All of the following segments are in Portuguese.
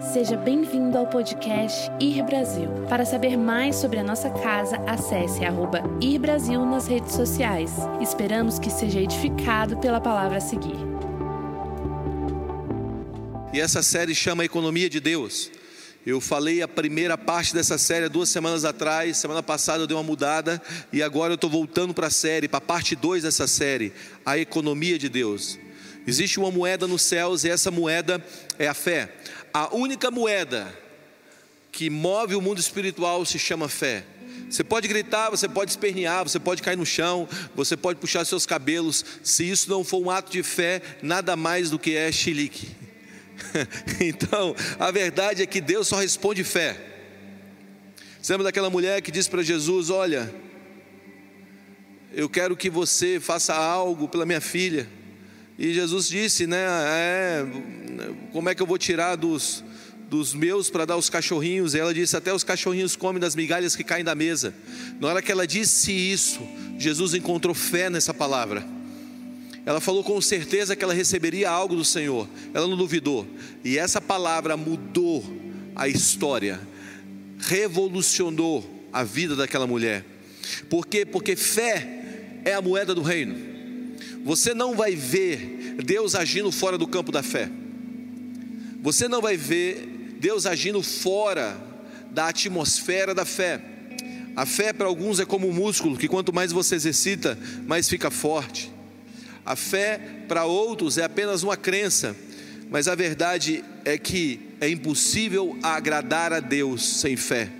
Seja bem-vindo ao podcast Ir Brasil. Para saber mais sobre a nossa casa, acesse arroba Ir Brasil nas redes sociais. Esperamos que seja edificado pela palavra a seguir. E essa série chama Economia de Deus. Eu falei a primeira parte dessa série duas semanas atrás, semana passada eu dei uma mudada e agora eu estou voltando para a série, para a parte 2 dessa série, a economia de Deus. Existe uma moeda nos céus e essa moeda é a fé. A única moeda que move o mundo espiritual se chama fé. Você pode gritar, você pode espernear, você pode cair no chão, você pode puxar seus cabelos. Se isso não for um ato de fé, nada mais do que é chilique. então, a verdade é que Deus só responde fé. Você lembra daquela mulher que disse para Jesus: Olha, eu quero que você faça algo pela minha filha. E Jesus disse, né? É, como é que eu vou tirar dos, dos meus para dar aos cachorrinhos? E ela disse: Até os cachorrinhos comem das migalhas que caem da mesa. Na hora que ela disse isso, Jesus encontrou fé nessa palavra. Ela falou com certeza que ela receberia algo do Senhor. Ela não duvidou. E essa palavra mudou a história, revolucionou a vida daquela mulher. Por quê? Porque fé é a moeda do reino. Você não vai ver Deus agindo fora do campo da fé. Você não vai ver Deus agindo fora da atmosfera da fé. A fé para alguns é como um músculo que quanto mais você exercita, mais fica forte. A fé para outros é apenas uma crença, mas a verdade é que é impossível agradar a Deus sem fé.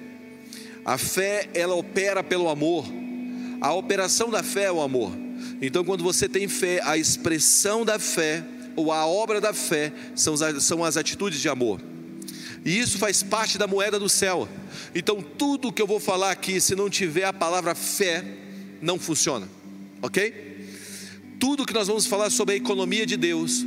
A fé, ela opera pelo amor. A operação da fé é o amor. Então, quando você tem fé, a expressão da fé ou a obra da fé são as, são as atitudes de amor. E isso faz parte da moeda do céu. Então, tudo que eu vou falar aqui, se não tiver a palavra fé, não funciona. Ok? Tudo que nós vamos falar sobre a economia de Deus,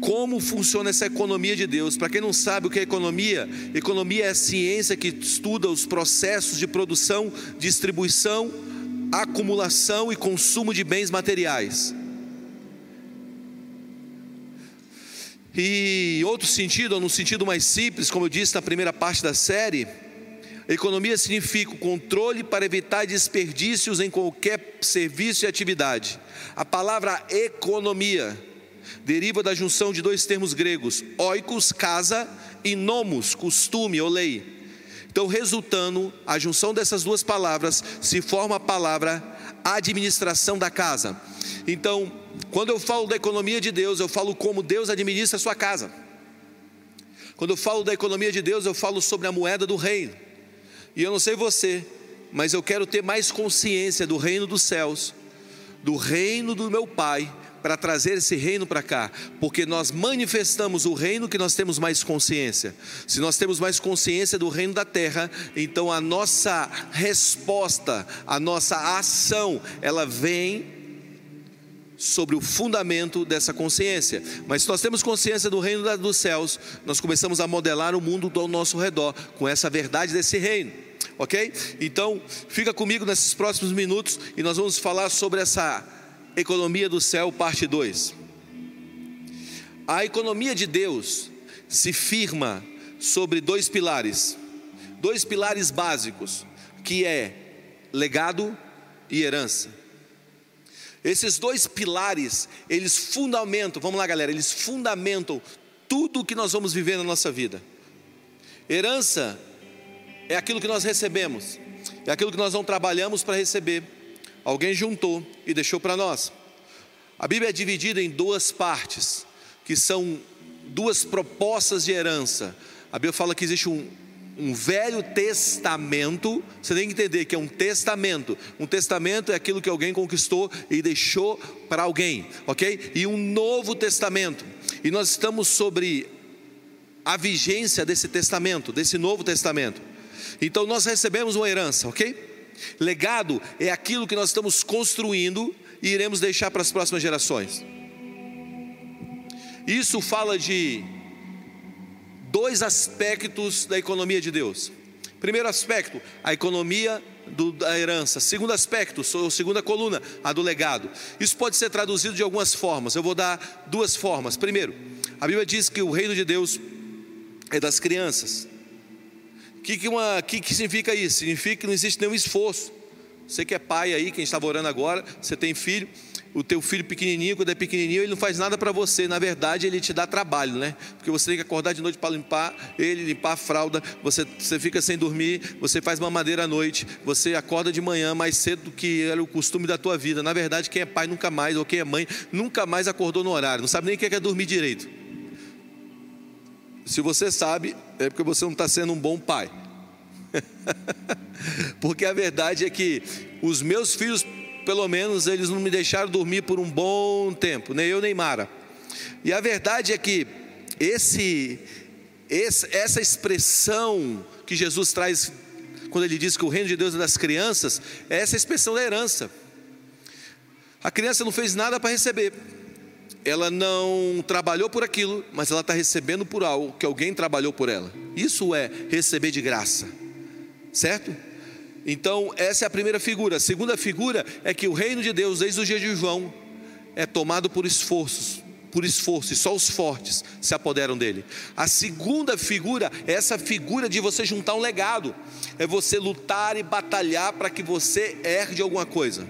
como funciona essa economia de Deus. Para quem não sabe o que é economia, economia é a ciência que estuda os processos de produção, distribuição, acumulação e consumo de bens materiais. E outro sentido, ou no sentido mais simples, como eu disse na primeira parte da série, economia significa o controle para evitar desperdícios em qualquer serviço e atividade. A palavra economia deriva da junção de dois termos gregos, oikos, casa, e nomos, costume ou lei. Então, resultando, a junção dessas duas palavras se forma a palavra administração da casa. Então, quando eu falo da economia de Deus, eu falo como Deus administra a sua casa. Quando eu falo da economia de Deus, eu falo sobre a moeda do reino. E eu não sei você, mas eu quero ter mais consciência do reino dos céus, do reino do meu Pai, para trazer esse reino para cá, porque nós manifestamos o reino que nós temos mais consciência. Se nós temos mais consciência do reino da terra, então a nossa resposta, a nossa ação, ela vem sobre o fundamento dessa consciência. Mas se nós temos consciência do reino dos céus, nós começamos a modelar o mundo ao nosso redor com essa verdade desse reino. Ok? Então, fica comigo nesses próximos minutos e nós vamos falar sobre essa Economia do Céu, parte 2. A economia de Deus se firma sobre dois pilares, dois pilares básicos, que é legado e herança. Esses dois pilares, eles fundamentam, vamos lá galera, eles fundamentam tudo o que nós vamos viver na nossa vida. Herança é aquilo que nós recebemos, é aquilo que nós não trabalhamos para receber alguém juntou e deixou para nós. A Bíblia é dividida em duas partes, que são duas propostas de herança. A Bíblia fala que existe um, um velho testamento, você tem que entender que é um testamento. Um testamento é aquilo que alguém conquistou e deixou para alguém, ok? E um novo testamento. E nós estamos sobre a vigência desse testamento, desse novo testamento. Então nós recebemos uma herança, ok? Legado é aquilo que nós estamos construindo e iremos deixar para as próximas gerações. Isso fala de dois aspectos da economia de Deus. Primeiro aspecto, a economia do, da herança. Segundo aspecto, segunda coluna, a do legado. Isso pode ser traduzido de algumas formas. Eu vou dar duas formas. Primeiro, a Bíblia diz que o reino de Deus é das crianças. O que, que, uma, que, que significa isso? Significa que não existe nenhum esforço. Você que é pai aí, quem estava orando agora, você tem filho, o teu filho pequenininho, quando é pequenininho, ele não faz nada para você. Na verdade, ele te dá trabalho, né? Porque você tem que acordar de noite para limpar ele, limpar a fralda. Você, você fica sem dormir, você faz mamadeira à noite, você acorda de manhã mais cedo do que era o costume da tua vida. Na verdade, quem é pai nunca mais, ou quem é mãe, nunca mais acordou no horário. Não sabe nem o que é, é dormir direito. Se você sabe, é porque você não está sendo um bom pai. porque a verdade é que os meus filhos pelo menos eles não me deixaram dormir por um bom tempo, nem eu nem Mara. E a verdade é que esse, esse, essa expressão que Jesus traz quando ele diz que o reino de Deus é das crianças, é essa expressão da herança. A criança não fez nada para receber, ela não trabalhou por aquilo, mas ela está recebendo por algo que alguém trabalhou por ela. Isso é receber de graça, certo? Então, essa é a primeira figura. A segunda figura é que o reino de Deus, desde o dia de João, é tomado por esforços, por esforço, e só os fortes se apoderam dele. A segunda figura é essa figura de você juntar um legado, é você lutar e batalhar para que você herde alguma coisa.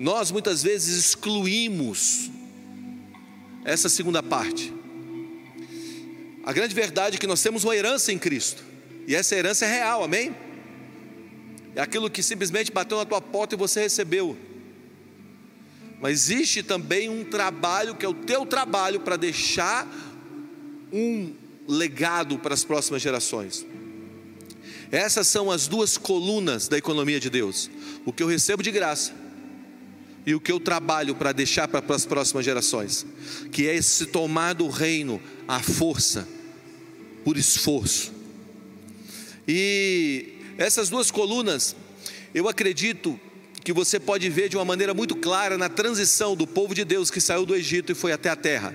Nós muitas vezes excluímos essa segunda parte. A grande verdade é que nós temos uma herança em Cristo. E essa herança é real, amém? É aquilo que simplesmente bateu na tua porta e você recebeu. Mas existe também um trabalho que é o teu trabalho para deixar um legado para as próximas gerações. Essas são as duas colunas da economia de Deus: o que eu recebo de graça e o que eu trabalho para deixar para as próximas gerações, que é esse tomar do reino à força, por esforço. E essas duas colunas, eu acredito que você pode ver de uma maneira muito clara na transição do povo de Deus que saiu do Egito e foi até a terra.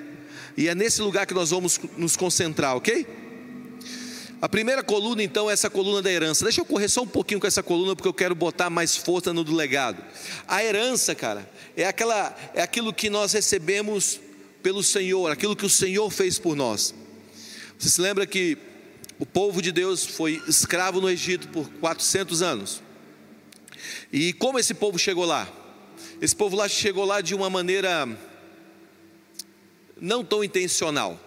E é nesse lugar que nós vamos nos concentrar, ok? A primeira coluna, então, é essa coluna da herança. Deixa eu correr só um pouquinho com essa coluna, porque eu quero botar mais força no do legado. A herança, cara, é, aquela, é aquilo que nós recebemos pelo Senhor, aquilo que o Senhor fez por nós. Você se lembra que o povo de Deus foi escravo no Egito por 400 anos. E como esse povo chegou lá? Esse povo lá chegou lá de uma maneira não tão intencional.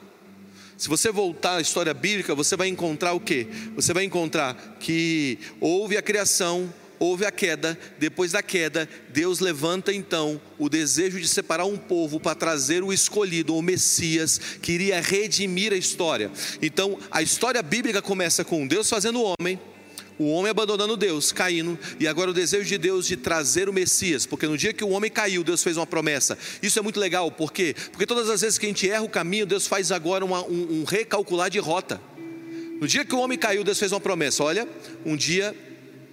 Se você voltar à história bíblica, você vai encontrar o quê? Você vai encontrar que houve a criação, houve a queda, depois da queda, Deus levanta então o desejo de separar um povo para trazer o escolhido, o Messias, que iria redimir a história. Então, a história bíblica começa com Deus fazendo o homem, o homem abandonando Deus, caindo, e agora o desejo de Deus de trazer o Messias, porque no dia que o homem caiu, Deus fez uma promessa. Isso é muito legal, por quê? Porque todas as vezes que a gente erra o caminho, Deus faz agora uma, um, um recalcular de rota. No dia que o homem caiu, Deus fez uma promessa: olha, um dia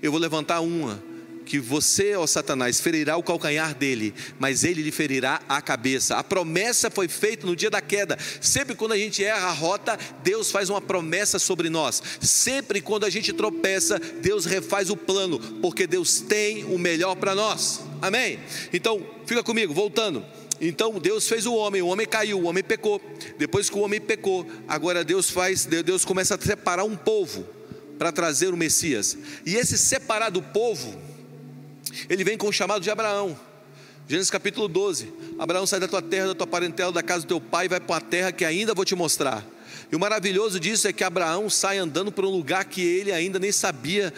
eu vou levantar uma, que você, ó Satanás, ferirá o calcanhar dele, mas ele lhe ferirá a cabeça. A promessa foi feita no dia da queda. Sempre quando a gente erra a rota, Deus faz uma promessa sobre nós. Sempre quando a gente tropeça, Deus refaz o plano, porque Deus tem o melhor para nós. Amém? Então, fica comigo, voltando. Então Deus fez o homem, o homem caiu, o homem pecou. Depois que o homem pecou, agora Deus faz, Deus começa a separar um povo para trazer o Messias. E esse separado povo, ele vem com o chamado de Abraão. Gênesis capítulo 12. Abraão sai da tua terra, da tua parentela, da casa do teu pai, e vai para uma terra que ainda vou te mostrar. E o maravilhoso disso é que Abraão sai andando para um lugar que ele ainda nem sabia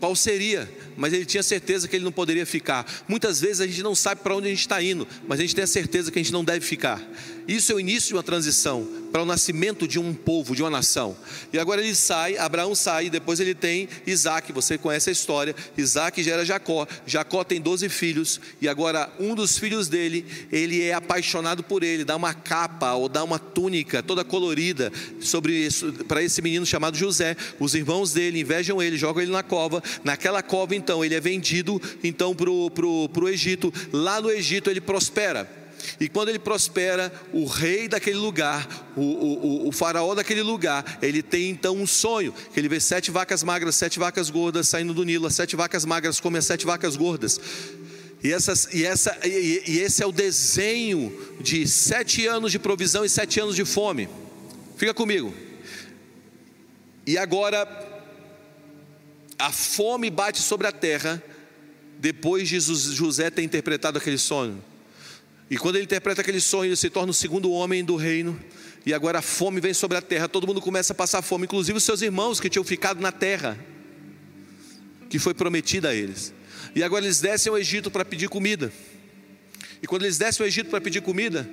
qual seria, mas ele tinha certeza que ele não poderia ficar. Muitas vezes a gente não sabe para onde a gente está indo, mas a gente tem a certeza que a gente não deve ficar. Isso é o início de uma transição para o nascimento de um povo, de uma nação. E agora ele sai, Abraão sai, depois ele tem Isaac, você conhece a história. Isaac gera Jacó, Jacó tem 12 filhos, e agora um dos filhos dele, ele é apaixonado por ele, dá uma capa ou dá uma túnica toda colorida sobre para esse menino chamado José. Os irmãos dele invejam ele, jogam ele na cova. Naquela cova, então, ele é vendido então para o Egito. Lá no Egito ele prospera. E quando ele prospera, o rei daquele lugar, o, o, o, faraó daquele lugar, ele tem então um sonho: que ele vê sete vacas magras, sete vacas gordas saindo do Nilo, as sete vacas magras comem as sete vacas gordas. E, essas, e, essa, e, e esse é o desenho de sete anos de provisão e sete anos de fome. Fica comigo. E agora, a fome bate sobre a terra, depois de José ter interpretado aquele sonho. E quando ele interpreta aquele sonho, ele se torna o segundo homem do reino. E agora a fome vem sobre a terra, todo mundo começa a passar fome, inclusive os seus irmãos que tinham ficado na terra, que foi prometida a eles. E agora eles descem ao Egito para pedir comida. E quando eles descem ao Egito para pedir comida,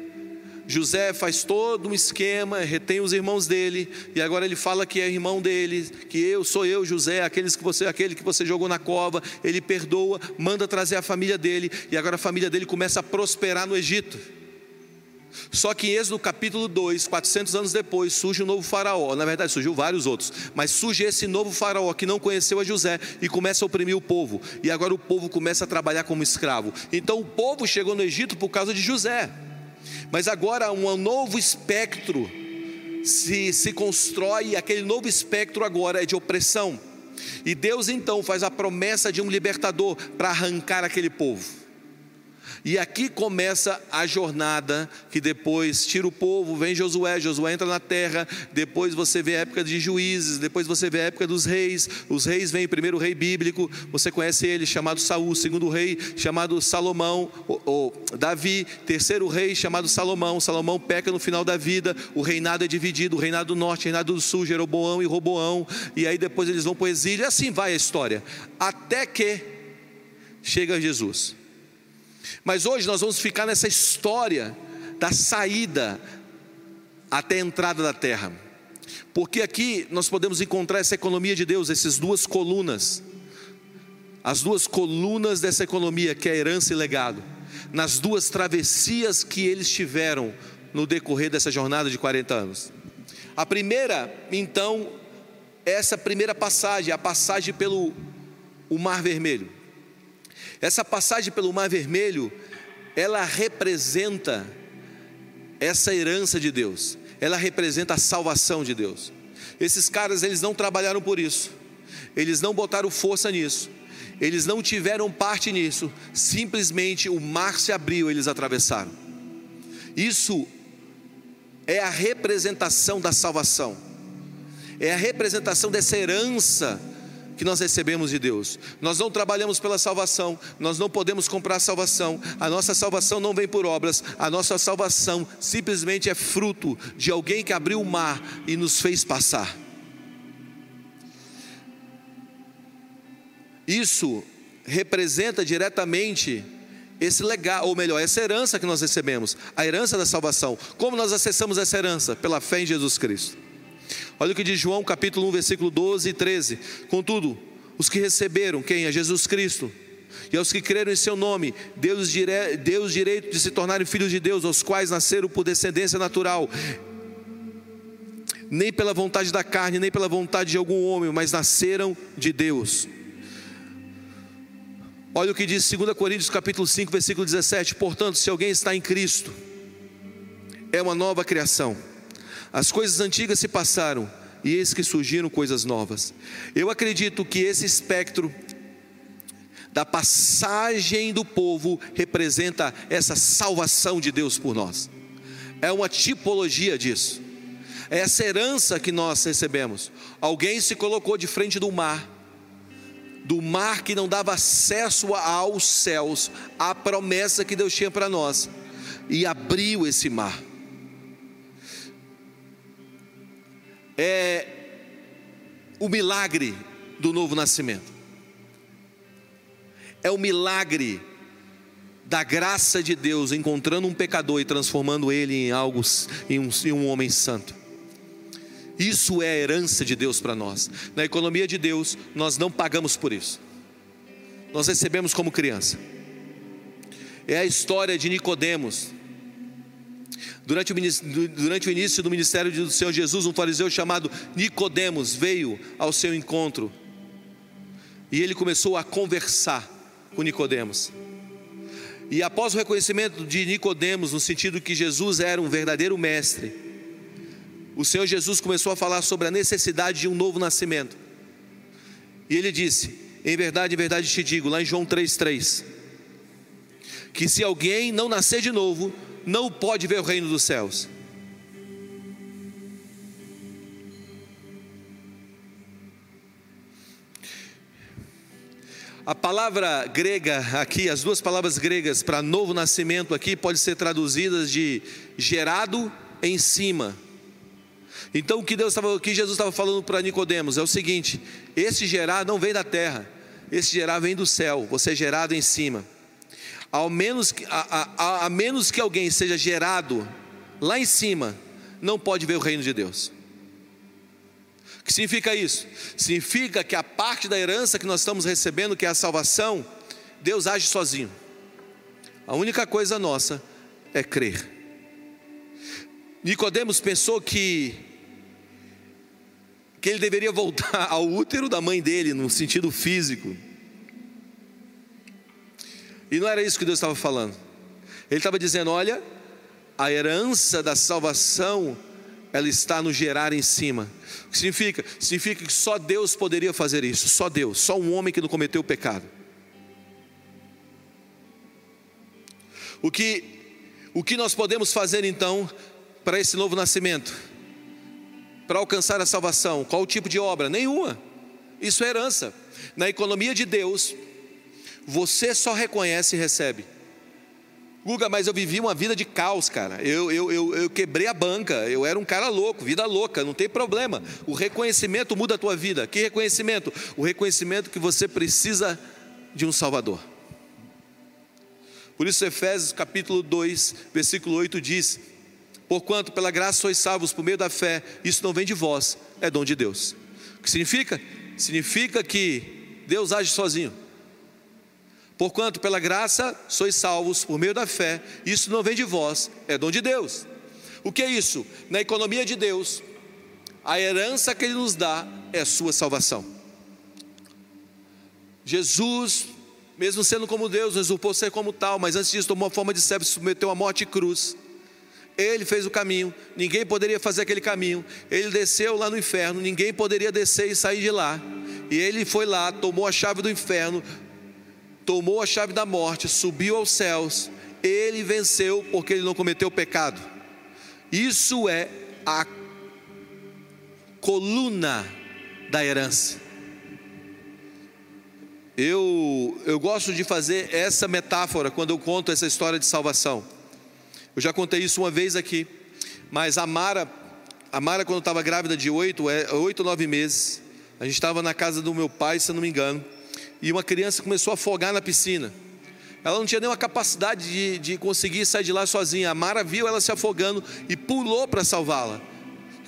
José faz todo um esquema, retém os irmãos dele, e agora ele fala que é irmão dele, que eu sou eu, José, aqueles que você, aquele que você jogou na cova, ele perdoa, manda trazer a família dele, e agora a família dele começa a prosperar no Egito. Só que em Êxodo capítulo 2, 400 anos depois, surge um novo faraó. Na verdade, surgiu vários outros, mas surge esse novo faraó que não conheceu a José e começa a oprimir o povo. E agora o povo começa a trabalhar como escravo. Então o povo chegou no Egito por causa de José. Mas agora um novo espectro se, se constrói, aquele novo espectro agora é de opressão. E Deus então faz a promessa de um libertador para arrancar aquele povo. E aqui começa a jornada que depois tira o povo, vem Josué, Josué entra na terra, depois você vê a época de juízes, depois você vê a época dos reis. Os reis vêm, primeiro rei bíblico, você conhece ele, chamado Saul, segundo rei, chamado Salomão, ou, ou Davi, terceiro rei, chamado Salomão. Salomão peca no final da vida, o reinado é dividido, o reinado do norte, o reinado do sul, Jeroboão e Roboão, e aí depois eles vão para o exílio, e assim vai a história, até que chega Jesus. Mas hoje nós vamos ficar nessa história da saída até a entrada da terra. Porque aqui nós podemos encontrar essa economia de Deus, essas duas colunas. As duas colunas dessa economia, que é herança e legado. Nas duas travessias que eles tiveram no decorrer dessa jornada de 40 anos. A primeira, então, essa primeira passagem, a passagem pelo o Mar Vermelho. Essa passagem pelo Mar Vermelho, ela representa essa herança de Deus. Ela representa a salvação de Deus. Esses caras, eles não trabalharam por isso. Eles não botaram força nisso. Eles não tiveram parte nisso. Simplesmente o mar se abriu, eles atravessaram. Isso é a representação da salvação. É a representação dessa herança que nós recebemos de Deus. Nós não trabalhamos pela salvação, nós não podemos comprar salvação. A nossa salvação não vem por obras, a nossa salvação simplesmente é fruto de alguém que abriu o mar e nos fez passar. Isso representa diretamente esse legado, ou melhor, essa herança que nós recebemos, a herança da salvação. Como nós acessamos essa herança? Pela fé em Jesus Cristo. Olha o que diz João capítulo 1, versículo 12 e 13. Contudo, os que receberam quem? A Jesus Cristo. E aos que creram em seu nome, Deus, dire... Deus direito de se tornarem filhos de Deus, aos quais nasceram por descendência natural, nem pela vontade da carne, nem pela vontade de algum homem, mas nasceram de Deus. Olha o que diz 2 Coríntios capítulo 5, versículo 17. Portanto, se alguém está em Cristo, é uma nova criação as coisas antigas se passaram e eis que surgiram coisas novas. Eu acredito que esse espectro da passagem do povo representa essa salvação de Deus por nós. É uma tipologia disso. É essa herança que nós recebemos. Alguém se colocou de frente do mar, do mar que não dava acesso aos céus, à promessa que Deus tinha para nós, e abriu esse mar. É o milagre do novo nascimento. É o milagre da graça de Deus encontrando um pecador e transformando ele em algo em um, em um homem santo. Isso é a herança de Deus para nós. Na economia de Deus, nós não pagamos por isso. Nós recebemos como criança. É a história de Nicodemos, Durante o, durante o início do ministério do Senhor Jesus, um fariseu chamado Nicodemos veio ao seu encontro. E ele começou a conversar com Nicodemos. E após o reconhecimento de Nicodemos, no sentido que Jesus era um verdadeiro mestre, o Senhor Jesus começou a falar sobre a necessidade de um novo nascimento. E ele disse: Em verdade, em verdade te digo, lá em João 3,3, que se alguém não nascer de novo, não pode ver o reino dos céus. A palavra grega aqui, as duas palavras gregas para novo nascimento aqui, pode ser traduzidas de gerado em cima. Então o que Deus o que Jesus estava falando para Nicodemos é o seguinte: esse gerar não vem da terra, esse gerar vem do céu, você é gerado em cima. Ao menos a, a, a menos que alguém seja gerado lá em cima, não pode ver o reino de Deus. O que significa isso? Significa que a parte da herança que nós estamos recebendo, que é a salvação, Deus age sozinho. A única coisa nossa é crer. Nicodemos pensou que que ele deveria voltar ao útero da mãe dele no sentido físico. E não era isso que Deus estava falando. Ele estava dizendo: olha, a herança da salvação, ela está no gerar em cima. O que significa? Significa que só Deus poderia fazer isso, só Deus, só um homem que não cometeu o pecado. O que, o que nós podemos fazer então para esse novo nascimento? Para alcançar a salvação? Qual o tipo de obra? Nenhuma. Isso é herança. Na economia de Deus, você só reconhece e recebe. Guga, mas eu vivi uma vida de caos, cara. Eu, eu, eu, eu, quebrei a banca, eu era um cara louco, vida louca, não tem problema. O reconhecimento muda a tua vida. Que reconhecimento? O reconhecimento que você precisa de um Salvador. Por isso, Efésios capítulo 2, versículo 8 diz: Porquanto pela graça sois salvos por meio da fé, isso não vem de vós, é dom de Deus. O que significa? Significa que Deus age sozinho. Porquanto pela graça sois salvos por meio da fé, isso não vem de vós, é dom de Deus. O que é isso? Na economia de Deus, a herança que Ele nos dá é a sua salvação. Jesus, mesmo sendo como Deus, não usurpou ser como tal, mas antes disso tomou a forma de servo e submeteu à morte e cruz. Ele fez o caminho, ninguém poderia fazer aquele caminho. Ele desceu lá no inferno, ninguém poderia descer e sair de lá. E ele foi lá, tomou a chave do inferno, tomou a chave da morte, subiu aos céus, ele venceu porque ele não cometeu pecado. Isso é a coluna da herança. Eu, eu gosto de fazer essa metáfora quando eu conto essa história de salvação. Eu já contei isso uma vez aqui, mas a Mara, a Mara quando estava grávida de oito, é, oito, nove meses, a gente estava na casa do meu pai, se eu não me engano, e uma criança começou a afogar na piscina. Ela não tinha nenhuma capacidade de, de conseguir sair de lá sozinha. A Mara viu ela se afogando e pulou para salvá-la.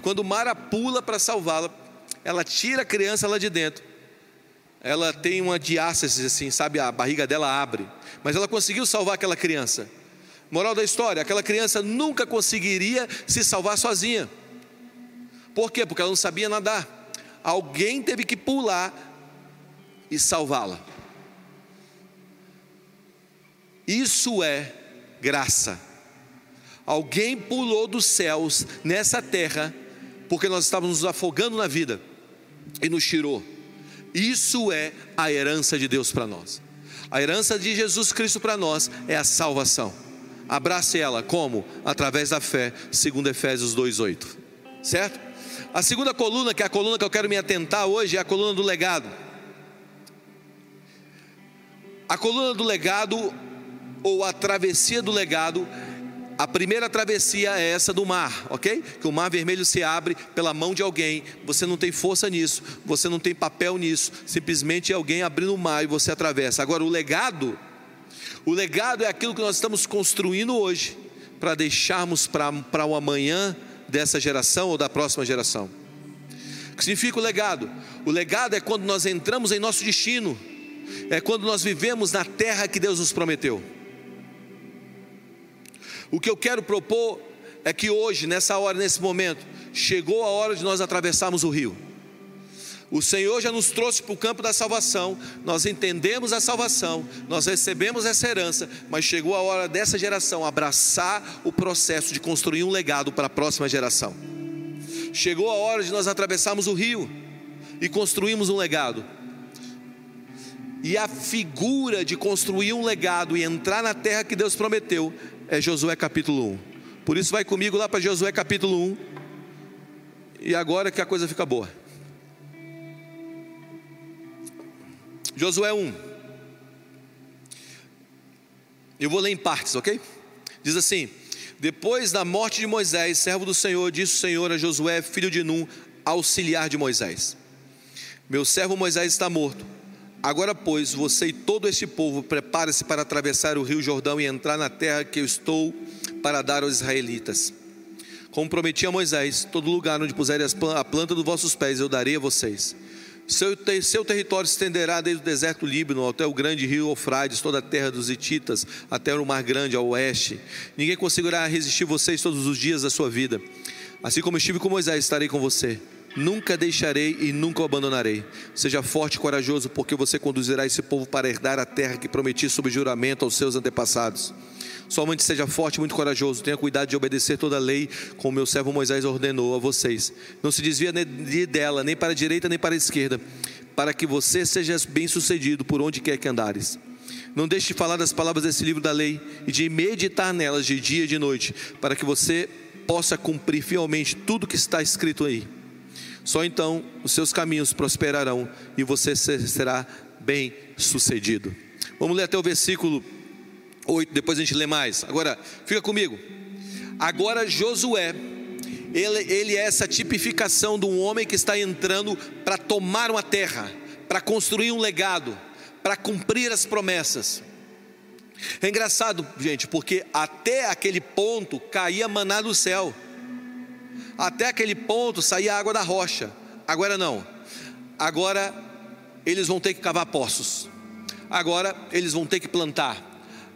Quando Mara pula para salvá-la, ela tira a criança lá de dentro. Ela tem uma diástase, assim, sabe? A barriga dela abre. Mas ela conseguiu salvar aquela criança. Moral da história: aquela criança nunca conseguiria se salvar sozinha. Por quê? Porque ela não sabia nadar. Alguém teve que pular e salvá-la. Isso é graça. Alguém pulou dos céus nessa terra, porque nós estávamos nos afogando na vida e nos tirou. Isso é a herança de Deus para nós. A herança de Jesus Cristo para nós é a salvação. Abrace ela como? Através da fé, segundo Efésios 2:8. Certo? A segunda coluna, que é a coluna que eu quero me atentar hoje, é a coluna do legado. A coluna do legado, ou a travessia do legado, a primeira travessia é essa do mar, ok? Que o mar vermelho se abre pela mão de alguém, você não tem força nisso, você não tem papel nisso, simplesmente é alguém abrindo o mar e você atravessa. Agora, o legado, o legado é aquilo que nós estamos construindo hoje, para deixarmos para o amanhã dessa geração ou da próxima geração. O que significa o legado? O legado é quando nós entramos em nosso destino é quando nós vivemos na terra que Deus nos prometeu. O que eu quero propor é que hoje, nessa hora, nesse momento, chegou a hora de nós atravessarmos o rio. O Senhor já nos trouxe para o campo da salvação, nós entendemos a salvação, nós recebemos essa herança, mas chegou a hora dessa geração abraçar o processo de construir um legado para a próxima geração. Chegou a hora de nós atravessarmos o rio e construirmos um legado. E a figura de construir um legado e entrar na terra que Deus prometeu é Josué capítulo 1. Por isso, vai comigo lá para Josué capítulo 1. E agora que a coisa fica boa. Josué 1. Eu vou ler em partes, ok? Diz assim: Depois da morte de Moisés, servo do Senhor, disse o Senhor a Josué, filho de Num, auxiliar de Moisés: Meu servo Moisés está morto. Agora, pois, você e todo este povo prepare-se para atravessar o rio Jordão e entrar na terra que eu estou para dar aos israelitas. Como prometi a Moisés, todo lugar onde puserem a planta dos vossos pés eu darei a vocês. Seu, seu território estenderá desde o deserto Líbano até o grande rio Eufrates, toda a terra dos Hititas, até o mar grande ao oeste. Ninguém conseguirá resistir vocês todos os dias da sua vida. Assim como estive com Moisés, estarei com você. Nunca deixarei e nunca o abandonarei. Seja forte e corajoso, porque você conduzirá esse povo para herdar a terra que prometi sob juramento aos seus antepassados. Somente seja forte e muito corajoso. Tenha cuidado de obedecer toda a lei, como meu servo Moisés ordenou a vocês. Não se desvia dela, nem para a direita nem para a esquerda, para que você seja bem-sucedido por onde quer que andares. Não deixe de falar das palavras desse livro da lei e de meditar nelas de dia e de noite, para que você possa cumprir fielmente tudo que está escrito aí. Só então os seus caminhos prosperarão e você será bem sucedido. Vamos ler até o versículo 8, depois a gente lê mais. Agora, fica comigo. Agora Josué, ele, ele é essa tipificação de um homem que está entrando para tomar uma terra, para construir um legado, para cumprir as promessas. É engraçado, gente, porque até aquele ponto caía maná do céu. Até aquele ponto saía água da rocha. Agora não. Agora eles vão ter que cavar poços. Agora eles vão ter que plantar.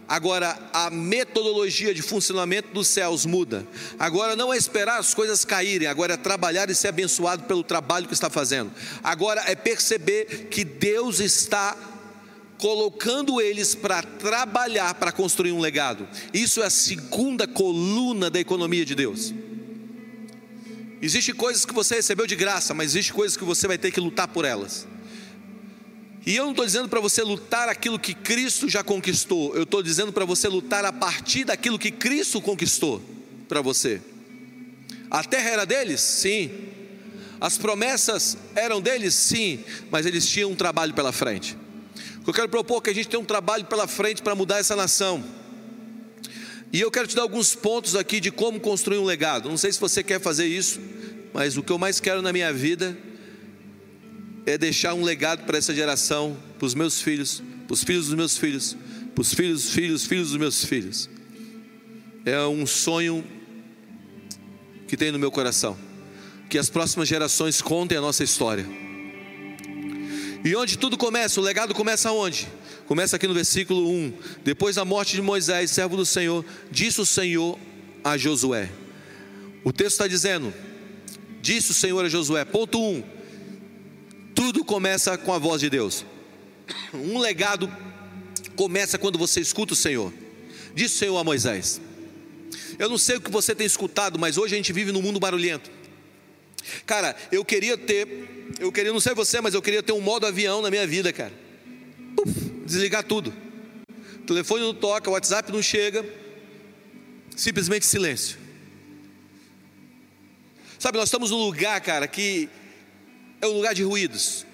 Agora a metodologia de funcionamento dos céus muda. Agora não é esperar as coisas caírem, agora é trabalhar e ser abençoado pelo trabalho que está fazendo. Agora é perceber que Deus está colocando eles para trabalhar para construir um legado. Isso é a segunda coluna da economia de Deus. Existem coisas que você recebeu de graça, mas existem coisas que você vai ter que lutar por elas. E eu não estou dizendo para você lutar aquilo que Cristo já conquistou, eu estou dizendo para você lutar a partir daquilo que Cristo conquistou para você. A terra era deles? Sim. As promessas eram deles? Sim. Mas eles tinham um trabalho pela frente. Eu quero propor que a gente tenha um trabalho pela frente para mudar essa nação. E eu quero te dar alguns pontos aqui de como construir um legado. Não sei se você quer fazer isso, mas o que eu mais quero na minha vida é deixar um legado para essa geração, para os meus filhos, para os filhos dos meus filhos, para os filhos, filhos, filhos dos meus filhos. É um sonho que tem no meu coração. Que as próximas gerações contem a nossa história. E onde tudo começa? O legado começa onde? Começa aqui no versículo 1. Depois da morte de Moisés, servo do Senhor, disse o Senhor a Josué. O texto está dizendo: Disse o Senhor a Josué, ponto 1 tudo começa com a voz de Deus. Um legado começa quando você escuta o Senhor. Disse o Senhor a Moisés. Eu não sei o que você tem escutado, mas hoje a gente vive num mundo barulhento. Cara, eu queria ter, eu queria, não sei você, mas eu queria ter um modo avião na minha vida, cara. Puf, desligar tudo. O telefone não toca, o WhatsApp não chega. Simplesmente silêncio. Sabe, nós estamos num lugar, cara, que é um lugar de ruídos.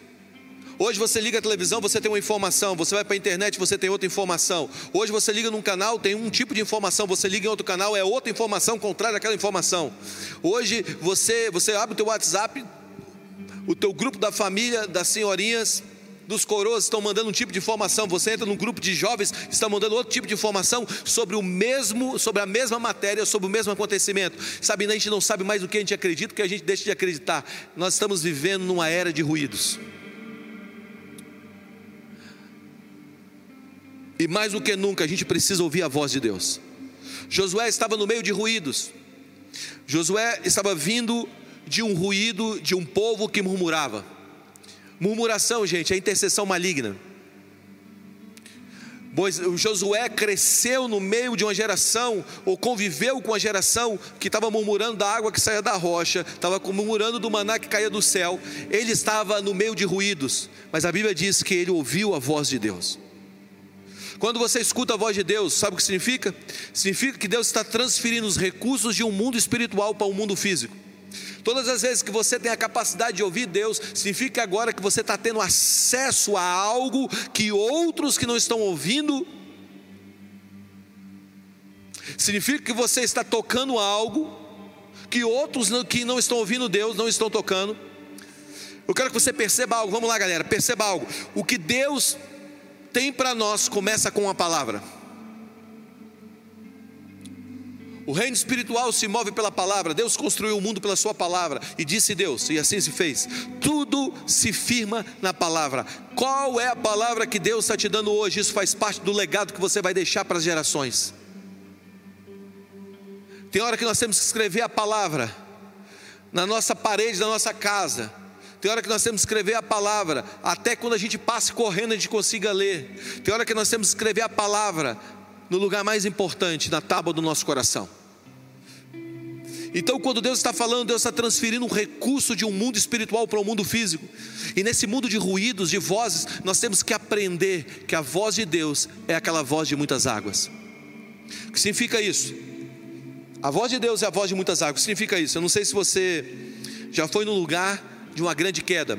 Hoje você liga a televisão, você tem uma informação, você vai para a internet, você tem outra informação. Hoje você liga num canal, tem um tipo de informação, você liga em outro canal, é outra informação contrária àquela informação. Hoje você, você abre o teu WhatsApp, o teu grupo da família, das senhorinhas, dos coroas estão mandando um tipo de informação, você entra num grupo de jovens, está mandando outro tipo de informação sobre o mesmo, sobre a mesma matéria, sobre o mesmo acontecimento. Sabe, a gente não sabe mais o que a gente acredita, que a gente deixa de acreditar. Nós estamos vivendo numa era de ruídos. E mais do que nunca, a gente precisa ouvir a voz de Deus. Josué estava no meio de ruídos. Josué estava vindo de um ruído de um povo que murmurava. Murmuração, gente, é intercessão maligna. O Josué cresceu no meio de uma geração, ou conviveu com a geração que estava murmurando da água que saía da rocha, estava murmurando do maná que caía do céu. Ele estava no meio de ruídos, mas a Bíblia diz que ele ouviu a voz de Deus. Quando você escuta a voz de Deus, sabe o que significa? Significa que Deus está transferindo os recursos de um mundo espiritual para um mundo físico. Todas as vezes que você tem a capacidade de ouvir Deus, significa agora que você está tendo acesso a algo que outros que não estão ouvindo Significa que você está tocando algo que outros que não estão ouvindo Deus não estão tocando. Eu quero que você perceba algo. Vamos lá, galera, perceba algo. O que Deus tem para nós começa com a palavra. O reino espiritual se move pela palavra. Deus construiu o mundo pela sua palavra. E disse Deus, e assim se fez. Tudo se firma na palavra. Qual é a palavra que Deus está te dando hoje? Isso faz parte do legado que você vai deixar para as gerações. Tem hora que nós temos que escrever a palavra na nossa parede da nossa casa. Tem hora que nós temos que escrever a palavra, até quando a gente passe correndo a gente consiga ler. Tem hora que nós temos que escrever a palavra no lugar mais importante, na tábua do nosso coração. Então, quando Deus está falando, Deus está transferindo um recurso de um mundo espiritual para o um mundo físico. E nesse mundo de ruídos, de vozes, nós temos que aprender que a voz de Deus é aquela voz de muitas águas. O que significa isso? A voz de Deus é a voz de muitas águas. O que significa isso? Eu não sei se você já foi no lugar de uma grande queda,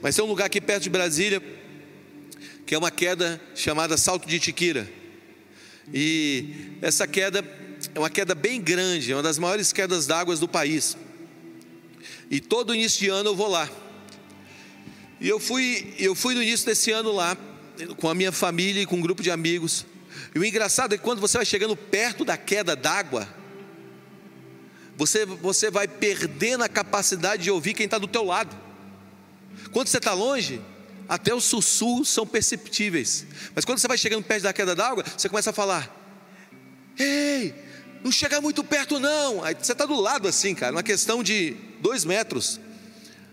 mas tem um lugar aqui perto de Brasília que é uma queda chamada Salto de Tiquira. E essa queda é uma queda bem grande, é uma das maiores quedas d'água do país. E todo início de ano eu vou lá. E eu fui, eu fui no início desse ano lá, com a minha família e com um grupo de amigos. E o engraçado é que quando você vai chegando perto da queda d'água, você, você vai perdendo a capacidade de ouvir quem está do teu lado. Quando você está longe, até os sussurros são perceptíveis. Mas quando você vai chegando perto da queda d'água, você começa a falar: Ei, não chega muito perto, não. Aí você está do lado assim, cara, uma questão de dois metros.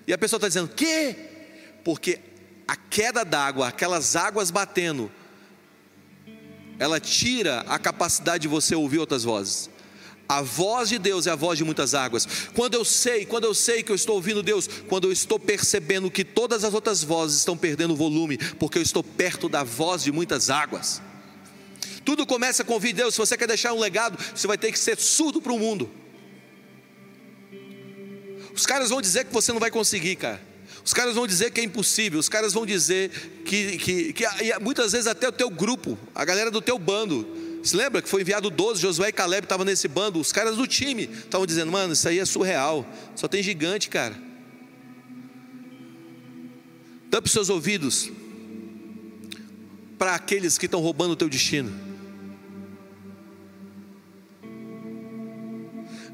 E a pessoa está dizendo, que? Porque a queda d'água, aquelas águas batendo, ela tira a capacidade de você ouvir outras vozes. A voz de Deus é a voz de muitas águas. Quando eu sei, quando eu sei que eu estou ouvindo Deus, quando eu estou percebendo que todas as outras vozes estão perdendo volume, porque eu estou perto da voz de muitas águas. Tudo começa com ouvir Deus. Se você quer deixar um legado, você vai ter que ser surdo para o mundo. Os caras vão dizer que você não vai conseguir, cara. Os caras vão dizer que é impossível. Os caras vão dizer que, que, que muitas vezes até o teu grupo, a galera do teu bando. Se lembra que foi enviado 12, Josué e Caleb estavam nesse bando. Os caras do time estavam dizendo: Mano, isso aí é surreal. Só tem gigante, cara. Tampe seus ouvidos para aqueles que estão roubando o teu destino.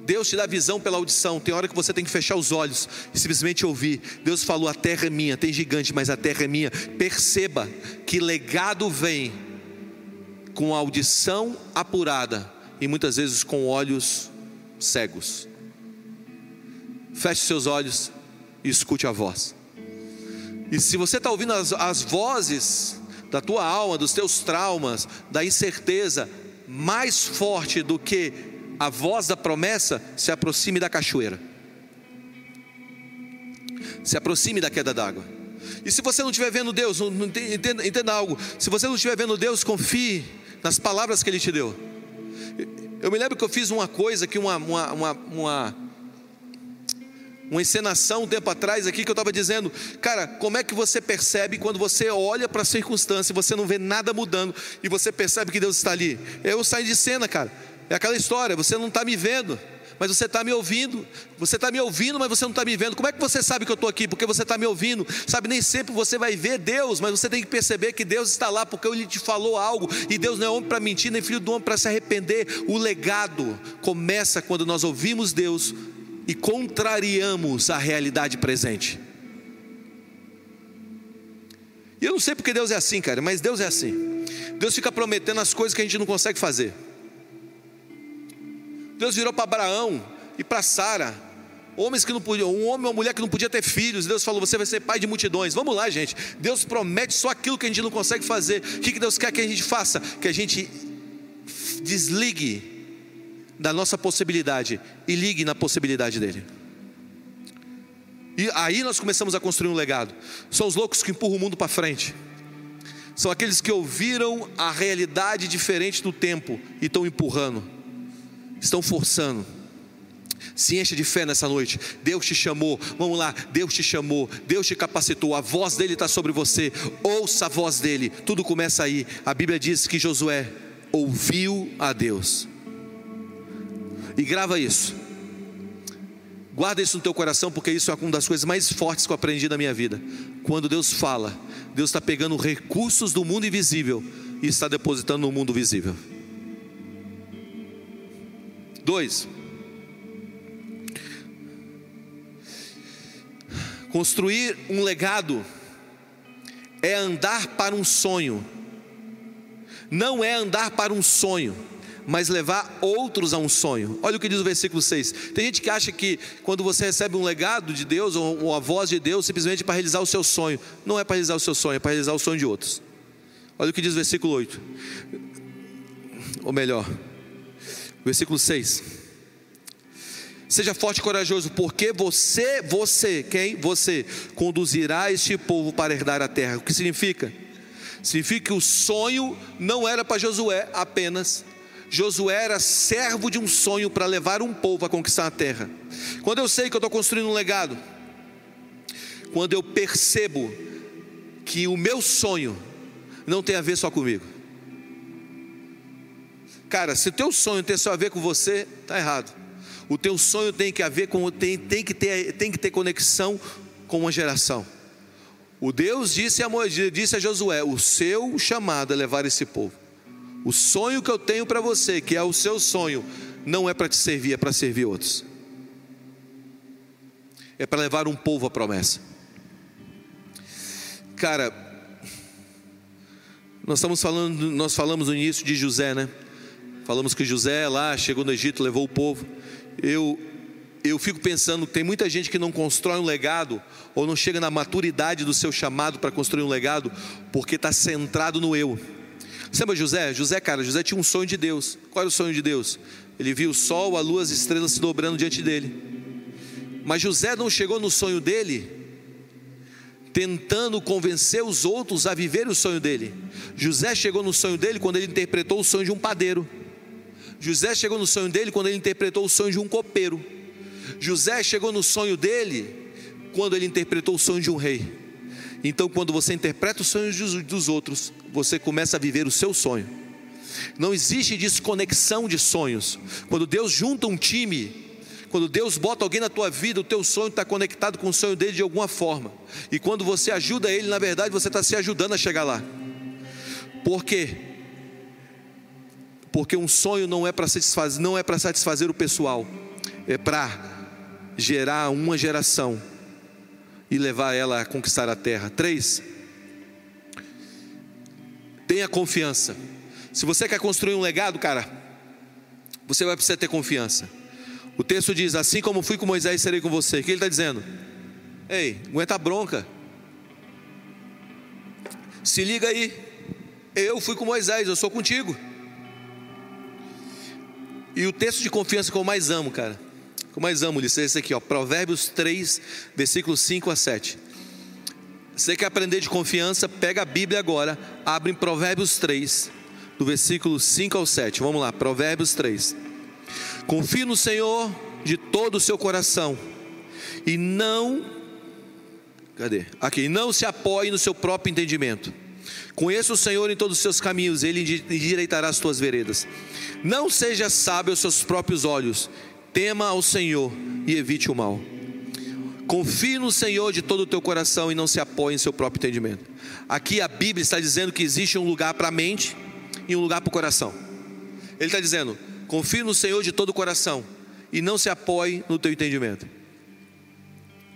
Deus te dá visão pela audição. Tem hora que você tem que fechar os olhos e simplesmente ouvir. Deus falou: a terra é minha, tem gigante, mas a terra é minha. Perceba que legado vem com audição apurada e muitas vezes com olhos cegos. Feche seus olhos e escute a voz. E se você está ouvindo as, as vozes da tua alma, dos teus traumas, da incerteza, mais forte do que a voz da promessa, se aproxime da cachoeira. Se aproxime da queda d'água. E se você não estiver vendo Deus, entenda, entenda algo. Se você não estiver vendo Deus, confie nas palavras que Ele te deu. Eu me lembro que eu fiz uma coisa que uma, uma, uma, uma, uma encenação um tempo atrás aqui que eu estava dizendo, cara, como é que você percebe quando você olha para a circunstância e você não vê nada mudando e você percebe que Deus está ali? Eu saio de cena, cara. É aquela história, você não está me vendo, mas você está me ouvindo. Você está me ouvindo, mas você não está me vendo. Como é que você sabe que eu estou aqui? Porque você está me ouvindo. Sabe, nem sempre você vai ver Deus, mas você tem que perceber que Deus está lá porque Ele te falou algo. E Deus não é homem para mentir, nem filho do homem para se arrepender. O legado começa quando nós ouvimos Deus e contrariamos a realidade presente. E eu não sei porque Deus é assim, cara, mas Deus é assim. Deus fica prometendo as coisas que a gente não consegue fazer. Deus virou para Abraão e para Sara, homens que não podiam, um homem ou uma mulher que não podia ter filhos. Deus falou: Você vai ser pai de multidões. Vamos lá, gente. Deus promete só aquilo que a gente não consegue fazer. O que Deus quer que a gente faça? Que a gente desligue da nossa possibilidade e ligue na possibilidade dele. E aí nós começamos a construir um legado. São os loucos que empurram o mundo para frente. São aqueles que ouviram a realidade diferente do tempo e estão empurrando estão forçando. Se encha de fé nessa noite. Deus te chamou. Vamos lá. Deus te chamou. Deus te capacitou. A voz dele está sobre você. Ouça a voz dele. Tudo começa aí. A Bíblia diz que Josué ouviu a Deus. E grava isso. Guarda isso no teu coração, porque isso é uma das coisas mais fortes que eu aprendi na minha vida. Quando Deus fala, Deus está pegando recursos do mundo invisível e está depositando no mundo visível. Dois. Construir um legado é andar para um sonho, não é andar para um sonho, mas levar outros a um sonho. Olha o que diz o versículo 6. Tem gente que acha que quando você recebe um legado de Deus ou a voz de Deus, simplesmente para realizar o seu sonho. Não é para realizar o seu sonho, é para realizar o sonho de outros. Olha o que diz o versículo 8. Ou melhor, versículo 6. Seja forte e corajoso, porque você, você, quem? Você conduzirá este povo para herdar a terra. O que significa? Significa que o sonho não era para Josué apenas. Josué era servo de um sonho para levar um povo a conquistar a terra. Quando eu sei que eu estou construindo um legado, quando eu percebo que o meu sonho não tem a ver só comigo. Cara, se o teu sonho tem só a ver com você, está errado. O teu sonho tem que haver com tem, tem que ter tem que ter conexão com uma geração. O Deus disse a Moisés, disse a Josué: "O seu chamado é levar esse povo. O sonho que eu tenho para você, que é o seu sonho, não é para te servir, é para servir outros. É para levar um povo à promessa. Cara, nós estamos falando, nós falamos no início de José, né? Falamos que José lá chegou no Egito, levou o povo eu, eu fico pensando tem muita gente que não constrói um legado ou não chega na maturidade do seu chamado para construir um legado porque está centrado no eu. Você lembra José? José, cara, José tinha um sonho de Deus. Qual era o sonho de Deus? Ele viu o sol, a lua, as estrelas se dobrando diante dele. Mas José não chegou no sonho dele tentando convencer os outros a viver o sonho dele. José chegou no sonho dele quando ele interpretou o sonho de um padeiro. José chegou no sonho dele quando ele interpretou o sonho de um copeiro. José chegou no sonho dele quando ele interpretou o sonho de um rei. Então, quando você interpreta os sonhos dos outros, você começa a viver o seu sonho. Não existe desconexão de sonhos. Quando Deus junta um time, quando Deus bota alguém na tua vida, o teu sonho está conectado com o sonho dele de alguma forma. E quando você ajuda ele, na verdade, você está se ajudando a chegar lá. Por quê? Porque um sonho não é para satisfazer, não é para satisfazer o pessoal, é para gerar uma geração e levar ela a conquistar a terra. Três, tenha confiança. Se você quer construir um legado, cara, você vai precisar ter confiança. O texto diz: Assim como fui com Moisés, serei com você. O que ele está dizendo? Ei, aguenta a bronca. Se liga aí. Eu fui com Moisés, eu sou contigo. E o texto de confiança que eu mais amo, cara, que eu mais amo, Ulisses, é esse aqui, ó, Provérbios 3, versículos 5 a 7. Você quer aprender de confiança? Pega a Bíblia agora, abre em Provérbios 3, do versículo 5 ao 7. Vamos lá, Provérbios 3. Confie no Senhor de todo o seu coração e não Cadê? Aqui, não se apoie no seu próprio entendimento. Conheça o Senhor em todos os seus caminhos, ele endireitará as tuas veredas. Não seja sábio aos seus próprios olhos, tema ao Senhor e evite o mal. Confie no Senhor de todo o teu coração e não se apoie em seu próprio entendimento. Aqui a Bíblia está dizendo que existe um lugar para a mente e um lugar para o coração. Ele está dizendo: confie no Senhor de todo o coração e não se apoie no teu entendimento.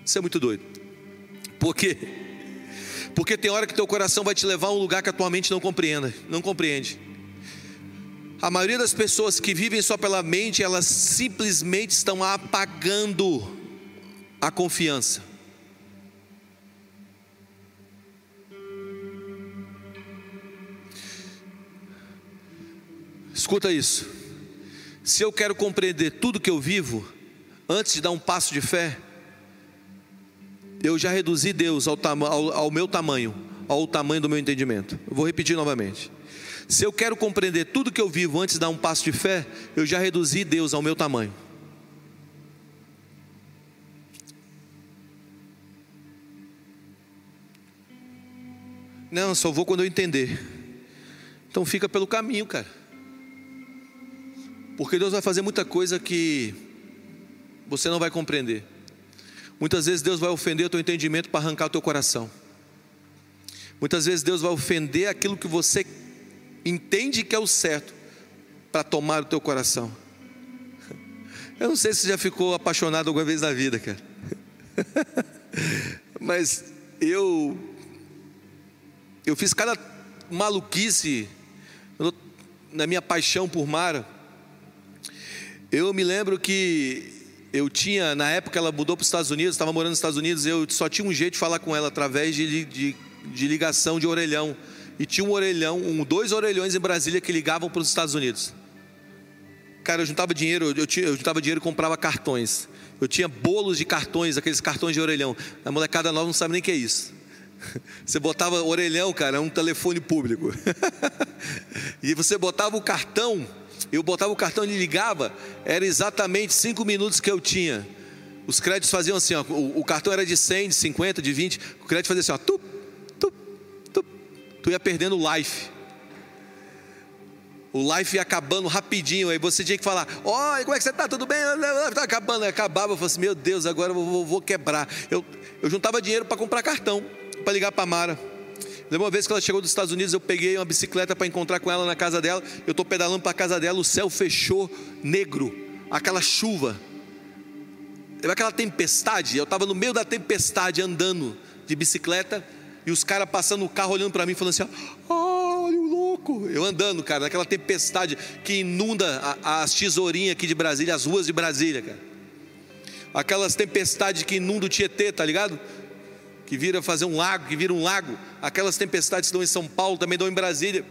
Isso é muito doido. Por quê? Porque tem hora que teu coração vai te levar a um lugar que a tua mente não compreenda, não compreende. A maioria das pessoas que vivem só pela mente, elas simplesmente estão apagando a confiança. Escuta isso. Se eu quero compreender tudo que eu vivo, antes de dar um passo de fé, eu já reduzi Deus ao, ao, ao meu tamanho, ao tamanho do meu entendimento. Eu vou repetir novamente. Se eu quero compreender tudo que eu vivo antes de dar um passo de fé, eu já reduzi Deus ao meu tamanho. Não, só vou quando eu entender. Então fica pelo caminho, cara. Porque Deus vai fazer muita coisa que você não vai compreender. Muitas vezes Deus vai ofender o teu entendimento para arrancar o teu coração. Muitas vezes Deus vai ofender aquilo que você entende que é o certo para tomar o teu coração. Eu não sei se já ficou apaixonado alguma vez na vida, cara. Mas eu eu fiz cada maluquice na minha paixão por Mara. Eu me lembro que eu tinha, na época ela mudou para os Estados Unidos, estava morando nos Estados Unidos, eu só tinha um jeito de falar com ela através de, de, de ligação de orelhão. E tinha um orelhão, um, dois orelhões em Brasília que ligavam para os Estados Unidos. Cara, eu juntava dinheiro, eu, eu juntava dinheiro e comprava cartões. Eu tinha bolos de cartões, aqueles cartões de orelhão. A molecada nova não sabe nem o que é isso. Você botava orelhão, cara, é um telefone público. e você botava o cartão, eu botava o cartão e ligava, era exatamente cinco minutos que eu tinha. Os créditos faziam assim, ó, o, o, cartão era de 100, de 50, de 20, o crédito fazia assim, ó, tu, tu, tu, tu ia perdendo o life. O life ia acabando rapidinho, aí você tinha que falar: Oi, como é que você está? Tudo bem? Está acabando. Aí acabava, eu falei assim: Meu Deus, agora eu vou, vou quebrar. Eu, eu juntava dinheiro para comprar cartão para ligar para a Mara. Lembra uma vez que ela chegou dos Estados Unidos, eu peguei uma bicicleta para encontrar com ela na casa dela. Eu estou pedalando para a casa dela, o céu fechou negro, aquela chuva, aquela tempestade. Eu estava no meio da tempestade andando de bicicleta e os caras passando o carro olhando para mim, falando assim: olha o louco. Eu andando, cara, naquela tempestade que inunda as tesourinhas aqui de Brasília, as ruas de Brasília, cara. Aquelas tempestades que inundam o Tietê, tá ligado? Que vira fazer um lago, que vira um lago. Aquelas tempestades que dão em São Paulo, também dão em Brasília.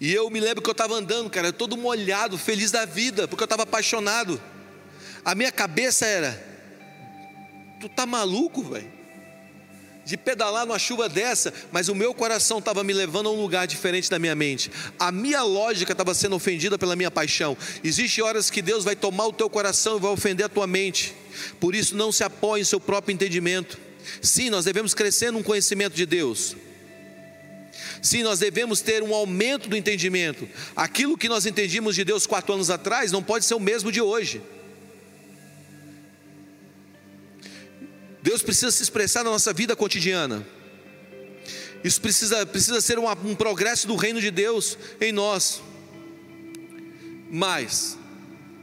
E eu me lembro que eu estava andando, cara, todo molhado, feliz da vida, porque eu estava apaixonado. A minha cabeça era: tu tá maluco, velho? De pedalar numa chuva dessa, mas o meu coração estava me levando a um lugar diferente da minha mente. A minha lógica estava sendo ofendida pela minha paixão. Existem horas que Deus vai tomar o teu coração e vai ofender a tua mente. Por isso, não se apoie em seu próprio entendimento. Sim, nós devemos crescer no conhecimento de Deus. Sim, nós devemos ter um aumento do entendimento. Aquilo que nós entendíamos de Deus quatro anos atrás não pode ser o mesmo de hoje. Deus precisa se expressar na nossa vida cotidiana. Isso precisa, precisa ser um, um progresso do reino de Deus em nós. Mas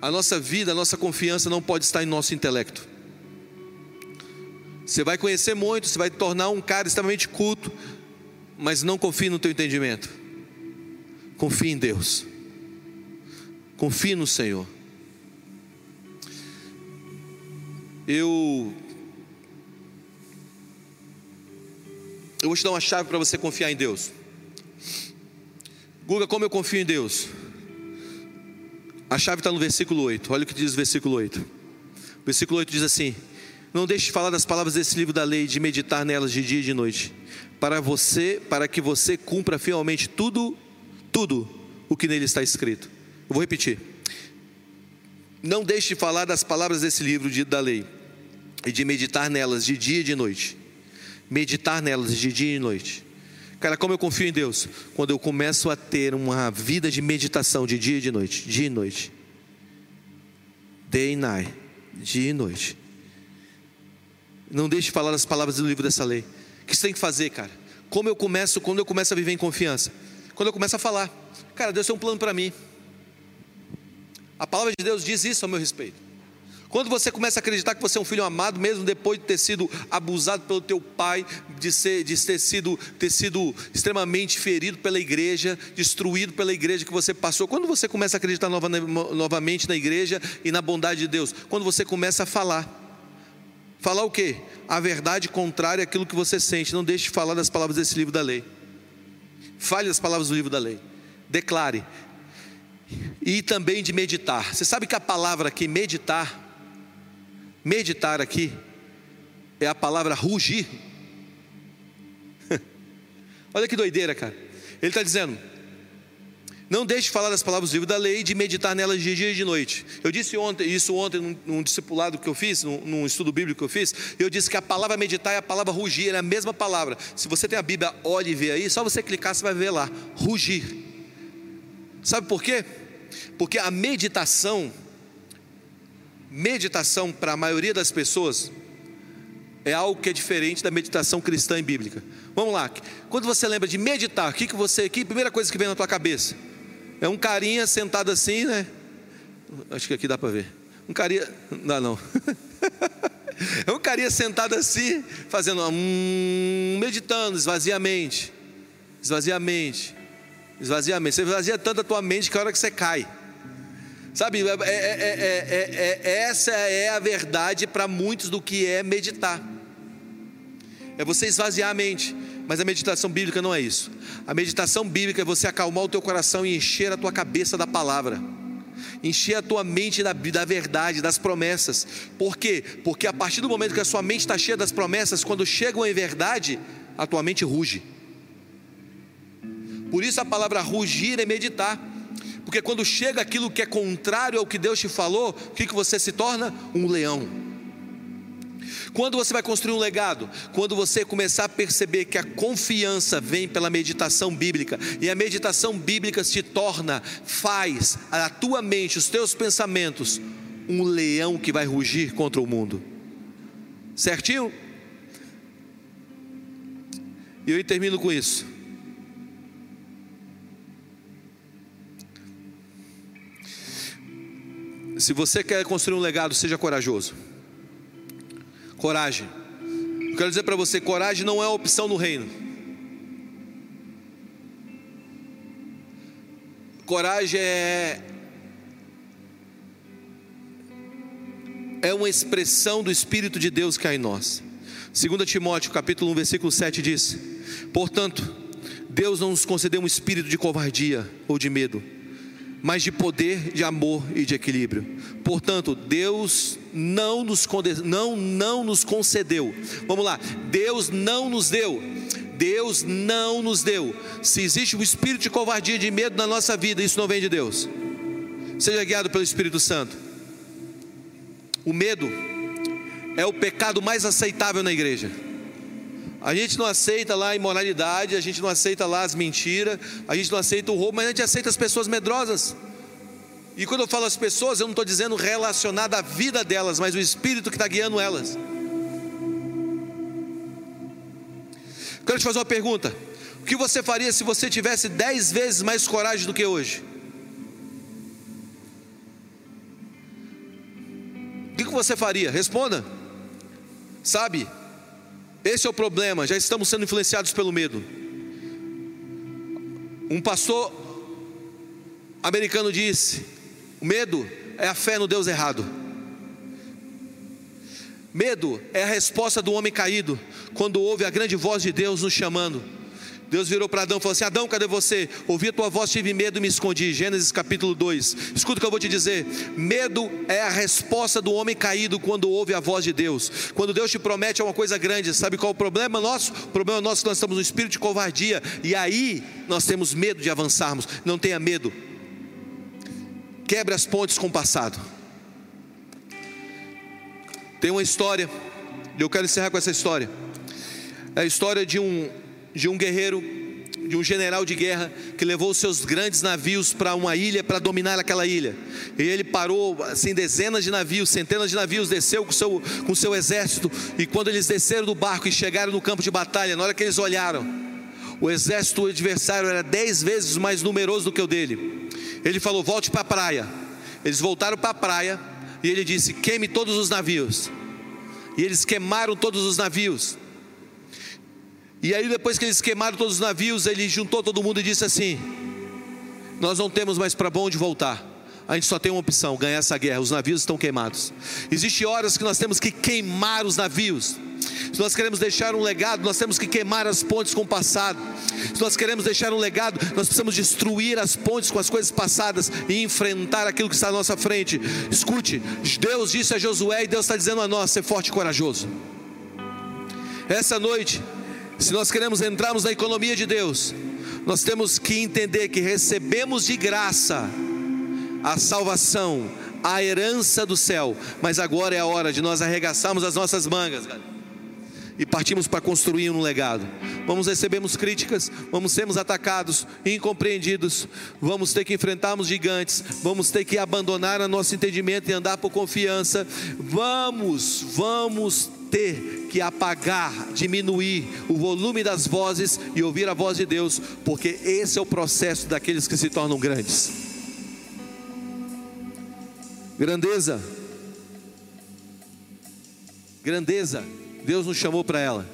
a nossa vida, a nossa confiança não pode estar em nosso intelecto. Você vai conhecer muito, você vai tornar um cara extremamente culto, mas não confie no teu entendimento. Confie em Deus. Confie no Senhor. Eu Eu vou te dar uma chave para você confiar em Deus. Guga, como eu confio em Deus? A chave está no versículo 8. Olha o que diz o versículo 8. O versículo 8 diz assim: não deixe de falar das palavras desse livro da lei, de meditar nelas de dia e de noite, para você, para que você cumpra fielmente tudo, tudo o que nele está escrito. Eu vou repetir. Não deixe de falar das palavras desse livro de, da lei e de meditar nelas de dia e de noite. Meditar nelas de dia e noite. Cara, como eu confio em Deus? Quando eu começo a ter uma vida de meditação de dia e de noite, dia e noite. Day e night, dia e noite. Não deixe de falar as palavras do livro dessa lei. O que você tem que fazer, cara? Como eu começo, quando eu começo a viver em confiança? Quando eu começo a falar, cara, Deus tem um plano para mim. A palavra de Deus diz isso a meu respeito. Quando você começa a acreditar que você é um filho amado, mesmo depois de ter sido abusado pelo teu pai, de, ser, de ter, sido, ter sido extremamente ferido pela igreja, destruído pela igreja que você passou, quando você começa a acreditar nova, novamente na igreja e na bondade de Deus, quando você começa a falar, Falar o quê? A verdade contrária àquilo que você sente. Não deixe de falar das palavras desse livro da lei. Fale das palavras do livro da lei. Declare. E também de meditar. Você sabe que a palavra aqui, meditar, meditar aqui, é a palavra rugir. Olha que doideira, cara. Ele está dizendo: não deixe de falar das palavras do livro da lei e de meditar nelas de dia e de noite. Eu disse ontem, isso ontem num, num discipulado que eu fiz, num, num, estudo bíblico que eu fiz, eu disse que a palavra meditar é a palavra rugir, é a mesma palavra. Se você tem a Bíblia, olhe e vê aí, só você clicar você vai ver lá, rugir. Sabe por quê? Porque a meditação, meditação para a maioria das pessoas, é algo que é diferente da meditação cristã e bíblica. Vamos lá. Quando você lembra de meditar, o que, que você, que primeira coisa que vem na tua cabeça? É um carinha sentado assim, né? Acho que aqui dá para ver. Um carinha, não, não. é um carinha sentado assim, fazendo, hum, meditando, esvaziamente, esvaziamente, esvaziamente. Você esvazia tanto a tua mente que a hora que você cai. Sabe, é, é, é, essa é a verdade para muitos do que é meditar. É você esvaziar a mente. Mas a meditação bíblica não é isso. A meditação bíblica é você acalmar o teu coração e encher a tua cabeça da palavra. Encher a tua mente da, da verdade, das promessas. Por quê? Porque a partir do momento que a sua mente está cheia das promessas, quando chegam em verdade, a tua mente ruge. Por isso a palavra rugir é meditar. Porque quando chega aquilo que é contrário ao que Deus te falou, o que, que você se torna? Um leão. Quando você vai construir um legado? Quando você começar a perceber que a confiança vem pela meditação bíblica, e a meditação bíblica se torna, faz a tua mente, os teus pensamentos, um leão que vai rugir contra o mundo. Certinho? E eu termino com isso. Se você quer construir um legado, seja corajoso. Coragem. Eu quero dizer para você: coragem não é opção no reino. Coragem é. É uma expressão do Espírito de Deus que há em nós. 2 Timóteo capítulo 1, versículo 7 diz: Portanto, Deus não nos concedeu um espírito de covardia ou de medo, mas de poder, de amor e de equilíbrio. Portanto, Deus não nos, não, não nos concedeu. Vamos lá, Deus não nos deu. Deus não nos deu. Se existe um espírito de covardia de medo na nossa vida, isso não vem de Deus. Seja guiado pelo Espírito Santo. O medo é o pecado mais aceitável na igreja. A gente não aceita lá a imoralidade, a gente não aceita lá as mentiras, a gente não aceita o roubo, mas a gente aceita as pessoas medrosas. E quando eu falo as pessoas, eu não estou dizendo relacionada à vida delas, mas o Espírito que está guiando elas. Quero te fazer uma pergunta: o que você faria se você tivesse dez vezes mais coragem do que hoje? O que você faria? Responda. Sabe, esse é o problema, já estamos sendo influenciados pelo medo. Um pastor americano disse: o medo é a fé no Deus errado. Medo é a resposta do homem caído quando ouve a grande voz de Deus nos chamando. Deus virou para Adão e falou assim: Adão, cadê você? Ouvi a tua voz, tive medo e me escondi. Gênesis capítulo 2. Escuta o que eu vou te dizer: medo é a resposta do homem caído quando ouve a voz de Deus. Quando Deus te promete uma coisa grande, sabe qual é o problema nosso? O problema nosso é que nós estamos no espírito de covardia, e aí nós temos medo de avançarmos. Não tenha medo, quebre as pontes com o passado. Tem uma história, e eu quero encerrar com essa história. É a história de um de um guerreiro, de um general de guerra que levou seus grandes navios para uma ilha para dominar aquela ilha. E ele parou assim dezenas de navios, centenas de navios, desceu com seu com seu exército e quando eles desceram do barco e chegaram no campo de batalha, na hora que eles olharam, o exército adversário era dez vezes mais numeroso do que o dele. Ele falou: "Volte para a praia". Eles voltaram para a praia e ele disse: "Queime todos os navios". E eles queimaram todos os navios. E aí, depois que eles queimaram todos os navios, ele juntou todo mundo e disse assim: Nós não temos mais para onde voltar. A gente só tem uma opção: ganhar essa guerra. Os navios estão queimados. Existem horas que nós temos que queimar os navios. Se nós queremos deixar um legado, nós temos que queimar as pontes com o passado. Se nós queremos deixar um legado, nós precisamos destruir as pontes com as coisas passadas e enfrentar aquilo que está à nossa frente. Escute, Deus disse a Josué e Deus está dizendo a nós: ser forte e corajoso. Essa noite, se nós queremos entrarmos na economia de Deus, nós temos que entender que recebemos de graça a salvação, a herança do céu, mas agora é a hora de nós arregaçarmos as nossas mangas, e partimos para construir um legado. Vamos recebermos críticas, vamos sermos atacados, incompreendidos, vamos ter que enfrentarmos gigantes, vamos ter que abandonar o nosso entendimento e andar por confiança. Vamos, vamos ter que apagar, diminuir o volume das vozes e ouvir a voz de Deus, porque esse é o processo daqueles que se tornam grandes. Grandeza, grandeza Deus nos chamou para ela.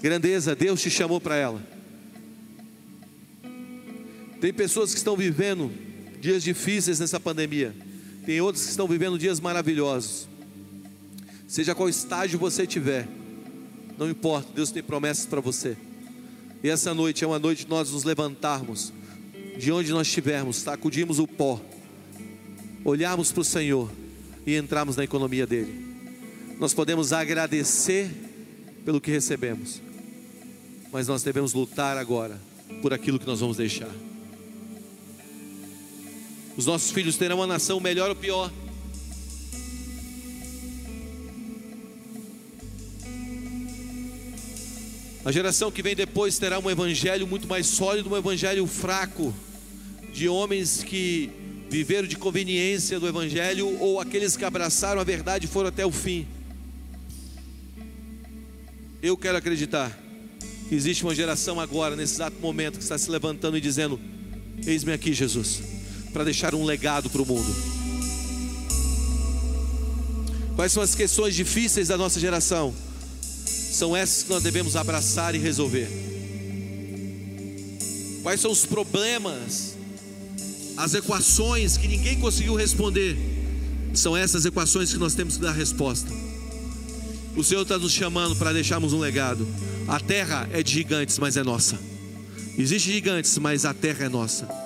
Grandeza, Deus te chamou para ela. Tem pessoas que estão vivendo dias difíceis nessa pandemia. Tem outros que estão vivendo dias maravilhosos. Seja qual estágio você tiver, não importa, Deus tem promessas para você. E essa noite é uma noite de nós nos levantarmos de onde nós estivermos, sacudirmos o pó, olharmos para o Senhor e entrarmos na economia dele nós podemos agradecer pelo que recebemos, mas nós devemos lutar agora por aquilo que nós vamos deixar. Os nossos filhos terão uma nação melhor ou pior. A geração que vem depois terá um evangelho muito mais sólido, um evangelho fraco, de homens que viveram de conveniência do evangelho ou aqueles que abraçaram a verdade e foram até o fim. Eu quero acreditar que existe uma geração agora, nesse exato momento, que está se levantando e dizendo: Eis-me aqui, Jesus, para deixar um legado para o mundo. Quais são as questões difíceis da nossa geração? São essas que nós devemos abraçar e resolver. Quais são os problemas, as equações que ninguém conseguiu responder? São essas equações que nós temos que dar resposta. O Senhor está nos chamando para deixarmos um legado. A terra é de gigantes, mas é nossa. Existem gigantes, mas a terra é nossa.